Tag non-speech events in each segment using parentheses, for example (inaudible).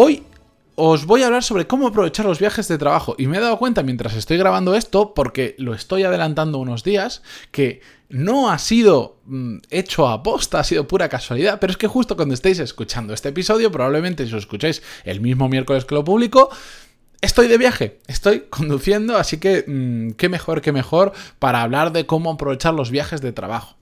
Hoy os voy a hablar sobre cómo aprovechar los viajes de trabajo y me he dado cuenta mientras estoy grabando esto, porque lo estoy adelantando unos días, que no ha sido mm, hecho a posta, ha sido pura casualidad, pero es que justo cuando estéis escuchando este episodio, probablemente si os escucháis el mismo miércoles que lo publico, Estoy de viaje, estoy conduciendo, así que mm, qué mejor que mejor para hablar de cómo aprovechar los viajes de trabajo.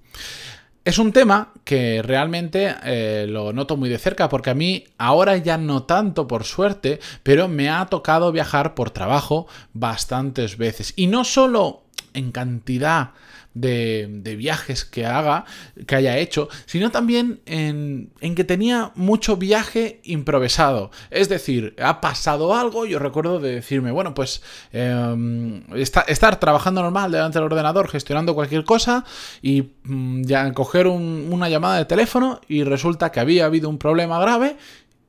Es un tema que realmente eh, lo noto muy de cerca porque a mí ahora ya no tanto por suerte, pero me ha tocado viajar por trabajo bastantes veces. Y no solo en cantidad de, viajes que haga, que haya hecho, sino también en, que tenía mucho viaje improvisado. Es decir, ha pasado algo, yo recuerdo de decirme, bueno, pues em, estar trabajando normal delante del ordenador, gestionando cualquier cosa y mm, ya coger una llamada de teléfono y resulta que había habido un problema grave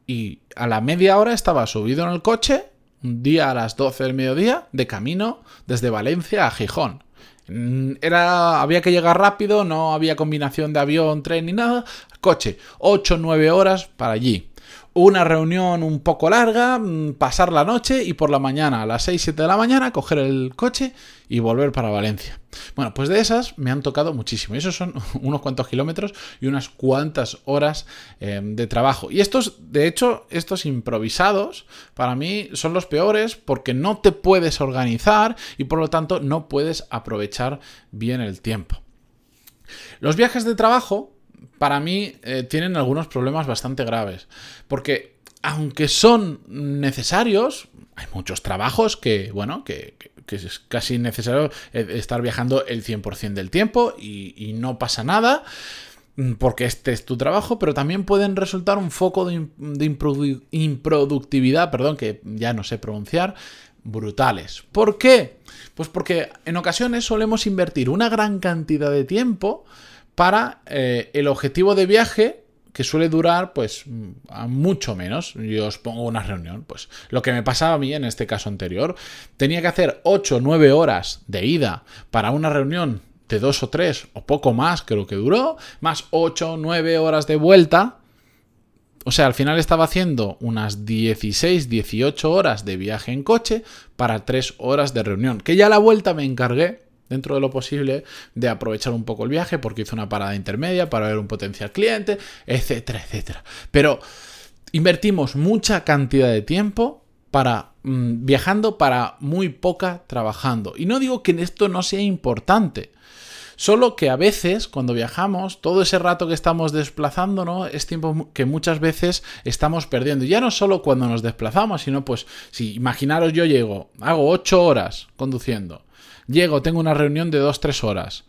y a la media hora estaba subido en el coche, un día a las 12 del mediodía, de camino desde Valencia a Gijón. Mm, era, había que llegar rápido, no había combinación de avión, tren ni nada. Coche, 8 9 horas para allí una reunión un poco larga, mm, pasar la noche y por la mañana, a las 6, 7 de la mañana, coger el coche y volver para Valencia. Bueno, pues de esas me han tocado muchísimo. Y esos son (laughs) unos cuantos kilómetros y unas cuantas horas eh, de trabajo. Y estos, de hecho, estos improvisados, para mí son los peores porque no te puedes organizar y por lo tanto no puedes aprovechar bien el tiempo. Los viajes de trabajo para mí eh, tienen algunos problemas bastante graves. Porque aunque son necesarios, hay muchos trabajos que, bueno, que, es casi necesario eh, estar viajando el 100% del tiempo y, no pasa nada mm, porque este es tu trabajo, pero también pueden resultar un foco de, improductividad, perdón, que ya no sé pronunciar, brutales. ¿Por qué? Pues porque en ocasiones solemos invertir una gran cantidad de tiempo para eh, el objetivo de viaje que suele durar pues mucho menos. Yo os pongo una reunión. Pues lo que me pasaba a mí en este caso anterior, tenía que hacer 8 o 9 horas de ida para una reunión de 2 o 3 o poco más creo que duró, más 8 o 9 horas de vuelta. O sea, al final estaba haciendo unas 16, 18 horas de viaje en coche para 3 horas de reunión. Que ya la vuelta me encargué dentro de lo posible, de aprovechar un poco el viaje porque hizo una parada intermedia para ver un potencial cliente, etcétera, etcétera. Pero invertimos mucha cantidad de tiempo para mm, viajando para muy poca trabajando. Y no digo que esto no sea importante. Solo que a veces, cuando viajamos, todo ese rato que estamos desplazándonos es tiempo que muchas veces estamos perdiendo. ya no solo cuando nos desplazamos, sino pues, si imaginaros yo llego, hago 8 horas conduciendo, Llego, tengo una reunión de 2-3 horas.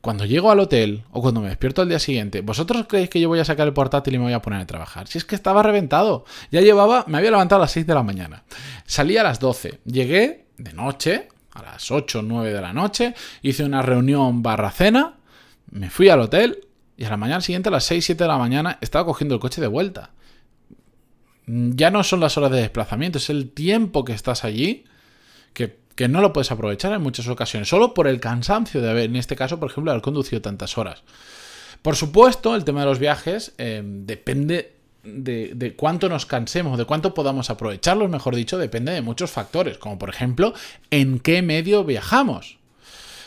Cuando llego al hotel o cuando me despierto al día siguiente, ¿vosotros creéis que yo voy a sacar el portátil y me voy a poner a trabajar? Si es que estaba reventado. Ya llevaba, me había levantado a las 6 de la mañana. Salí a las 12. Llegué de noche, a las 8 o 9 de la noche. Hice una reunión barra cena. Me fui al hotel y a la mañana siguiente, a las 6, 7 de la mañana, estaba cogiendo el coche de vuelta. Ya no son las horas de desplazamiento, es el tiempo que estás allí que que no lo puedes aprovechar en muchas ocasiones, solo por el cansancio de haber, en este caso, por ejemplo, haber conducido tantas horas. Por supuesto, el tema de los viajes eh, depende de, cuánto nos cansemos, de cuánto podamos aprovecharlos, mejor dicho, depende de muchos factores, como por ejemplo, en qué medio viajamos.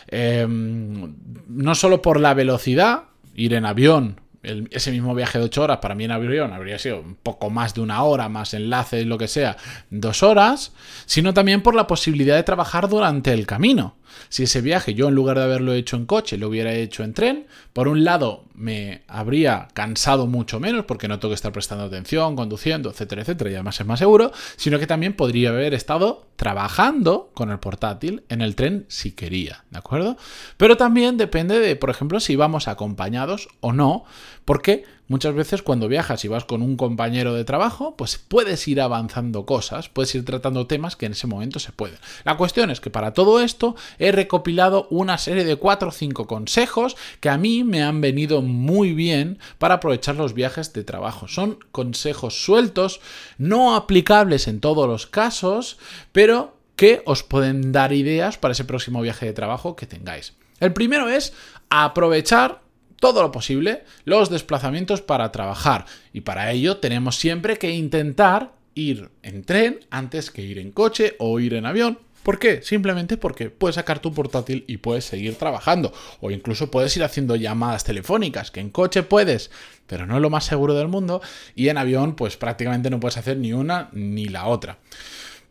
Eh, no solo por la velocidad, ir en avión ese mismo viaje de 8 horas para mí en avión habría sido un poco más de una hora, más enlaces, lo que sea, dos horas, sino también por la posibilidad de trabajar durante el camino. Si ese viaje yo en lugar de haberlo hecho en coche lo hubiera hecho en tren, por un lado me habría cansado mucho menos porque no tengo que estar prestando atención, conduciendo, etcétera, etcétera, y además es más seguro, sino que también podría haber estado trabajando con el portátil en el tren si quería, ¿de acuerdo? Pero también depende de, por ejemplo, si vamos acompañados o no, porque Muchas veces cuando viajas y vas con un compañero de trabajo, pues puedes ir avanzando cosas, puedes ir tratando temas que en ese momento se pueden. La cuestión es que para todo esto he recopilado una serie de 4 o 5 consejos que a mí me han venido muy bien para aprovechar los viajes de trabajo. Son consejos sueltos, no aplicables en todos los casos, pero que os pueden dar ideas para ese próximo viaje de trabajo que tengáis. El primero es aprovechar todo lo posible los desplazamientos para trabajar y para ello tenemos siempre que intentar ir en tren antes que ir en coche o ir en avión. ¿Por qué? Simplemente porque puedes sacar tu portátil y puedes seguir trabajando. O incluso puedes ir haciendo llamadas telefónicas, que en coche puedes, pero no es lo más seguro del mundo. Y en avión, pues prácticamente no puedes hacer ni una ni la otra.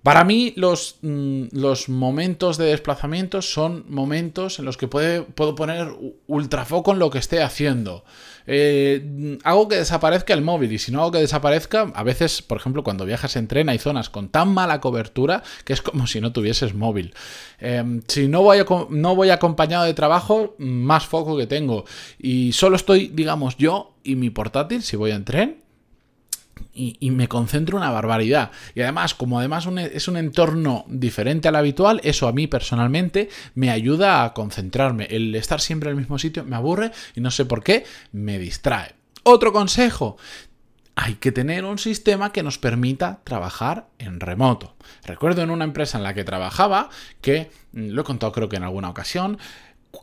Para mí los, mm, los, momentos de desplazamiento son momentos en los que puedo poner ultrafoco en lo que esté haciendo. Eh, hago que desaparezca el móvil y si no hago que desaparezca, a veces, por ejemplo, cuando viajas en tren hay zonas con tan mala cobertura que es como si no tuvieses móvil. Em, si no voy, no voy acompañado de trabajo, más foco que tengo. Y solo estoy, digamos, yo y mi portátil si voy en tren y, me concentro una barbaridad. Y además, como además es un entorno diferente al habitual, eso a mí personalmente me ayuda a concentrarme. El estar siempre en el mismo sitio me aburre y no sé por qué, me distrae. Otro consejo, hay que tener un sistema que nos permita trabajar en remoto. Recuerdo en una empresa en la que trabajaba que, mm, lo he contado creo que en alguna ocasión,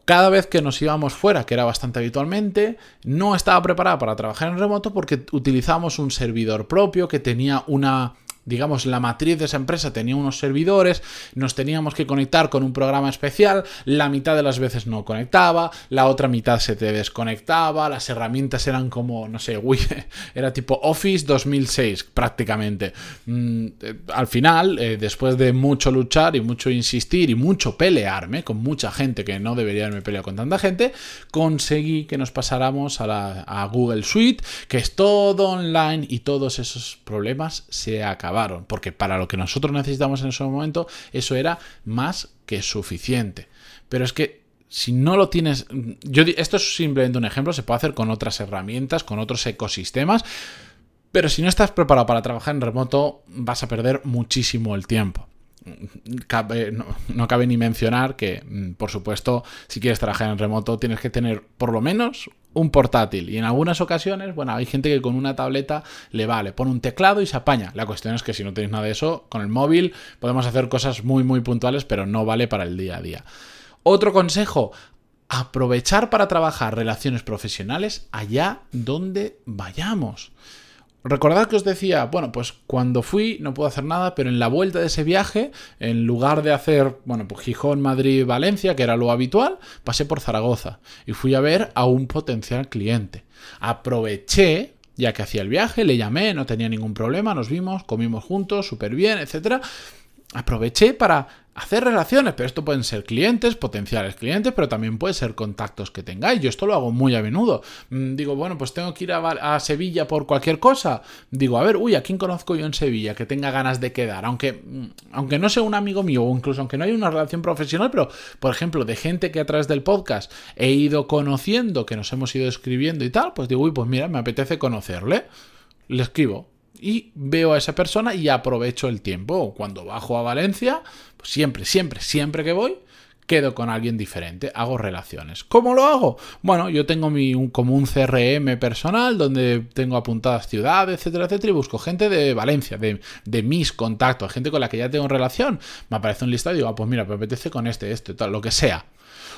cada vez que nos íbamos fuera, que era bastante habitualmente, no estaba preparada para trabajar en remoto porque utilizábamos un servidor propio que tenía una digamos, la matriz de esa empresa tenía unos servidores, nos teníamos que conectar con un programa especial, la mitad de las veces no conectaba, la otra mitad se te desconectaba, las herramientas eran como, no sé, (laughs) era tipo Office 2006 prácticamente. Mm, eh, al final, eh, después de mucho luchar y mucho insistir y mucho pelearme con mucha gente que no debería haberme peleado con tanta gente, conseguí que nos pasáramos a, la, a Google Suite, que es todo online y todos esos problemas se acabaron porque para lo que nosotros necesitamos en ese momento, eso era más que suficiente. Pero es que si no lo tienes, yo esto es simplemente un ejemplo, se puede hacer con otras herramientas, con otros ecosistemas, pero si no estás preparado para trabajar en remoto, vas a perder muchísimo el tiempo. no, no, cabe ni mencionar que, mm, por supuesto, si quieres trabajar en remoto, tienes que tener por lo menos un portátil. Y en algunas ocasiones, bueno, hay gente que con una tableta le vale, pone un teclado y se apaña. La cuestión es que si no tenéis nada de eso, con el móvil podemos hacer cosas muy, muy puntuales, pero no vale para el día a día. Otro consejo, aprovechar para trabajar relaciones profesionales allá donde vayamos. Recordad que os decía, bueno, pues cuando fui no puedo hacer nada, pero en la vuelta de ese viaje, en lugar de hacer, bueno, pues Gijón, Madrid, Valencia, que era lo habitual, pasé por Zaragoza y fui a ver a un potencial cliente. Aproveché, ya que hacía el viaje, le llamé, no tenía ningún problema, nos vimos, comimos juntos, súper bien, etc. Aproveché para hacer relaciones, pero esto pueden ser clientes, potenciales clientes, pero también puede ser contactos que tengáis. Yo esto lo hago muy a menudo. Mm, digo, bueno, pues tengo que ir a, Sevilla por cualquier cosa. Digo, a ver, uy, ¿a quién conozco yo en Sevilla que tenga ganas de quedar? Aunque, mm, aunque no sea un amigo mío o incluso aunque no haya una relación profesional, pero, por ejemplo, de gente que a través del podcast he ido conociendo, que nos hemos ido escribiendo y tal, pues digo, uy, pues mira, me apetece conocerle. Le escribo, y veo a esa persona y aprovecho el tiempo. Cuando bajo a Valencia, pues siempre, siempre, siempre que voy, quedo con alguien diferente, hago relaciones. ¿Cómo lo hago? Bueno, yo tengo mi, un, como un CRM personal donde tengo apuntadas ciudades, etcétera, etcétera, y busco gente de Valencia, de, de mis contactos, gente con la que ya tengo relación. Me aparece un listado y digo, ah, pues mira, me apetece con este, este, tal, lo que sea.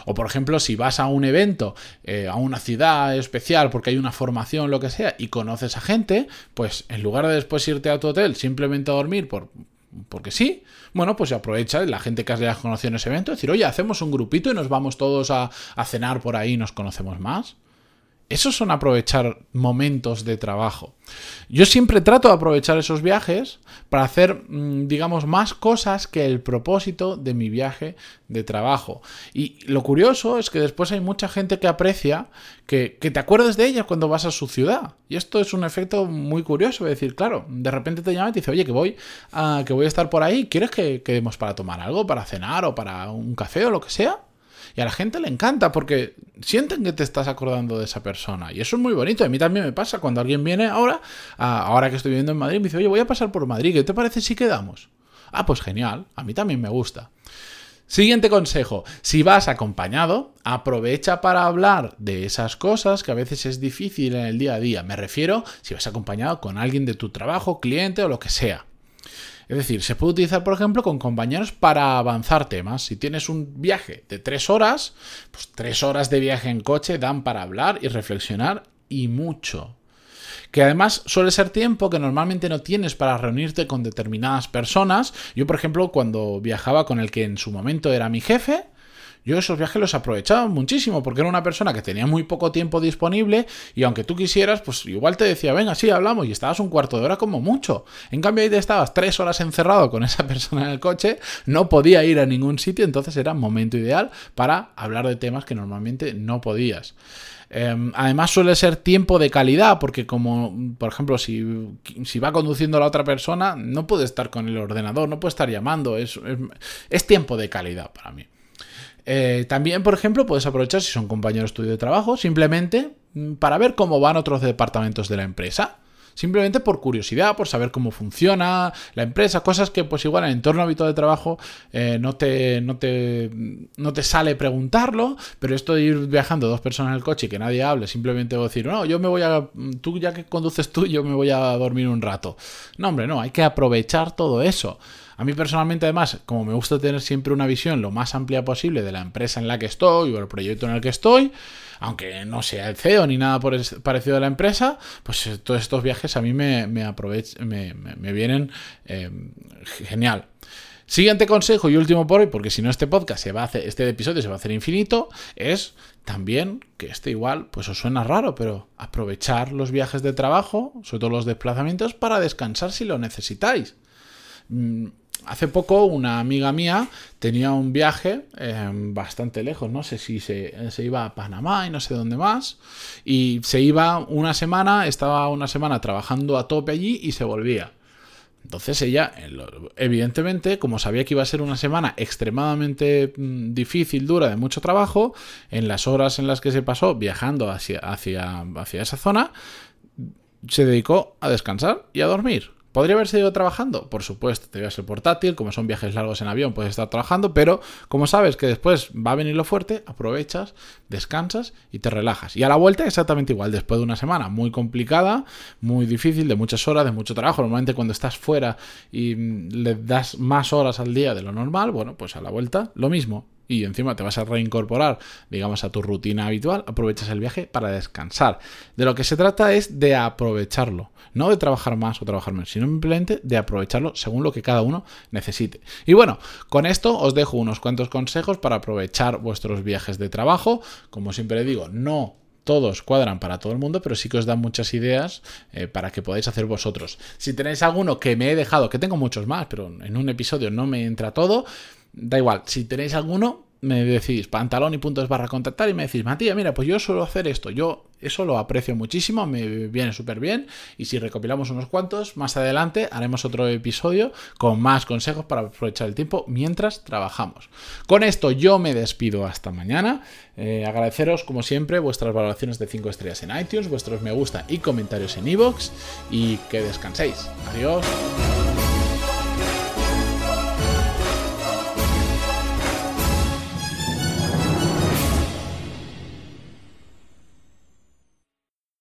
O por ejemplo, si vas a un evento, eh, a una ciudad especial porque hay una formación, lo que sea, y conoces a gente, pues en lugar de después irte a tu hotel simplemente a dormir por, porque sí, bueno, pues aprovecha la gente que has conocido en ese evento, decir, oye, hacemos un grupito y nos vamos todos a, a cenar por ahí y nos conocemos más. Esos son aprovechar momentos de trabajo. Yo siempre trato de aprovechar esos viajes para hacer, mm, digamos, más cosas que el propósito de mi viaje de trabajo. Y lo curioso es que después hay mucha gente que aprecia que, te acuerdes de ella cuando vas a su ciudad. Y esto es un efecto muy curioso. Es decir, claro, de repente te llama y te dice, oye, que voy a, que voy a estar por ahí, ¿quieres que quedemos para tomar algo, para cenar o para un café o lo que sea? Y a la gente le encanta porque sienten que te estás acordando de esa persona. Y eso es muy bonito. A mí también me pasa cuando alguien viene ahora, ahora que estoy viviendo en Madrid, me dice, oye, voy a pasar por Madrid, ¿qué te parece si quedamos? Ah, pues genial, a mí también me gusta. Siguiente consejo, si vas acompañado, aprovecha para hablar de esas cosas que a veces es difícil en el día a día. Me refiero si vas acompañado con alguien de tu trabajo, cliente o lo que sea. Es decir, se puede utilizar, por ejemplo, con compañeros para avanzar temas. Si tienes un viaje de tres horas, pues tres horas de viaje en coche dan para hablar y reflexionar y mucho que además suele ser tiempo que normalmente no tienes para reunirte con determinadas personas. Yo, por ejemplo, cuando viajaba con el que en su momento era mi jefe, yo esos viajes los aprovechaba muchísimo porque era una persona que tenía muy poco tiempo disponible y aunque tú quisieras, pues igual te decía, venga, sí, hablamos y estabas un cuarto de hora como mucho. En cambio ahí te estabas tres horas encerrado con esa (laughs) persona en el coche, no podía ir a ningún sitio, entonces era momento ideal para hablar de temas que normalmente no podías. Em, además suele ser tiempo de calidad, porque como, por ejemplo, si, va conduciendo la otra persona, no puede estar con el ordenador, no puede estar llamando, es, es, tiempo de calidad para mí. Eh, también, por ejemplo, puedes aprovechar si son compañeros tuyos de trabajo, simplemente mm, para ver cómo van otros departamentos de la empresa simplemente por curiosidad, por saber cómo funciona la empresa, cosas que pues igual en el entorno habitual de trabajo eh, no, te, no, te, no te sale preguntarlo, pero esto de ir viajando dos personas en el coche y que nadie hable, simplemente decir, no, yo me voy a, tú ya que conduces tú, yo me voy a dormir un rato. No, hombre, no, hay que aprovechar todo eso. A mí personalmente, además, como me gusta tener siempre una visión lo más amplia posible de la empresa en la que estoy o el proyecto en el que estoy, aunque no sea el CEO ni nada por parecido a la empresa, pues eh, todos estos viajes a mí me, me, vienen eh, genial. Siguiente consejo y último por hoy, porque si no este podcast se va a hacer, este episodio se va a hacer infinito, es también, que este igual, pues os suena raro, pero aprovechar los viajes de trabajo, sobre todo los desplazamientos, para descansar si lo necesitáis. Mm, hace poco una amiga mía tenía un viaje em, bastante lejos, no sé si se, iba a Panamá y no sé dónde más, y se iba una semana, estaba una semana trabajando a tope allí y se volvía. Entonces ella, evidentemente, como sabía que iba a ser una semana extremadamente mm, difícil, dura, de mucho trabajo, en las horas en las que se pasó viajando hacia, hacia, hacia esa zona, se dedicó a descansar y a dormir. ¿Podría haber seguido trabajando? Por supuesto, te ser portátil, como son viajes largos en avión, puedes estar trabajando, pero como sabes que después va a venir lo fuerte, aprovechas, descansas y te relajas. Y a la vuelta exactamente igual, después de una semana muy complicada, muy difícil, de muchas horas, de mucho trabajo. Normalmente cuando estás fuera y le das más horas al día de lo normal, bueno, pues a la vuelta lo mismo y encima te vas a reincorporar, digamos, a tu rutina habitual, aprovechas el viaje para descansar. De lo que se trata es de aprovecharlo, no de trabajar más o trabajar menos, sino simplemente de aprovecharlo según lo que cada uno necesite. Y bueno, con esto os dejo unos cuantos consejos para aprovechar vuestros viajes de trabajo. Como siempre digo, no todos cuadran para todo el mundo, pero sí que os dan muchas ideas eh, para que podáis hacer vosotros. Si tenéis alguno que me he dejado, que tengo muchos más, pero en un episodio no me entra todo, Da igual, si tenéis alguno, me decís pantalón y puntos barra contactar y me decís, Matías, mira, pues yo suelo hacer esto, yo eso lo aprecio muchísimo, me viene súper bien y si recopilamos unos cuantos, más adelante haremos otro episodio con más consejos para aprovechar el tiempo mientras trabajamos. Con esto yo me despido hasta mañana, eh, agradeceros como siempre vuestras valoraciones de 5 estrellas en iTunes, vuestros me gusta y comentarios en iVoox y que descanséis. Adiós.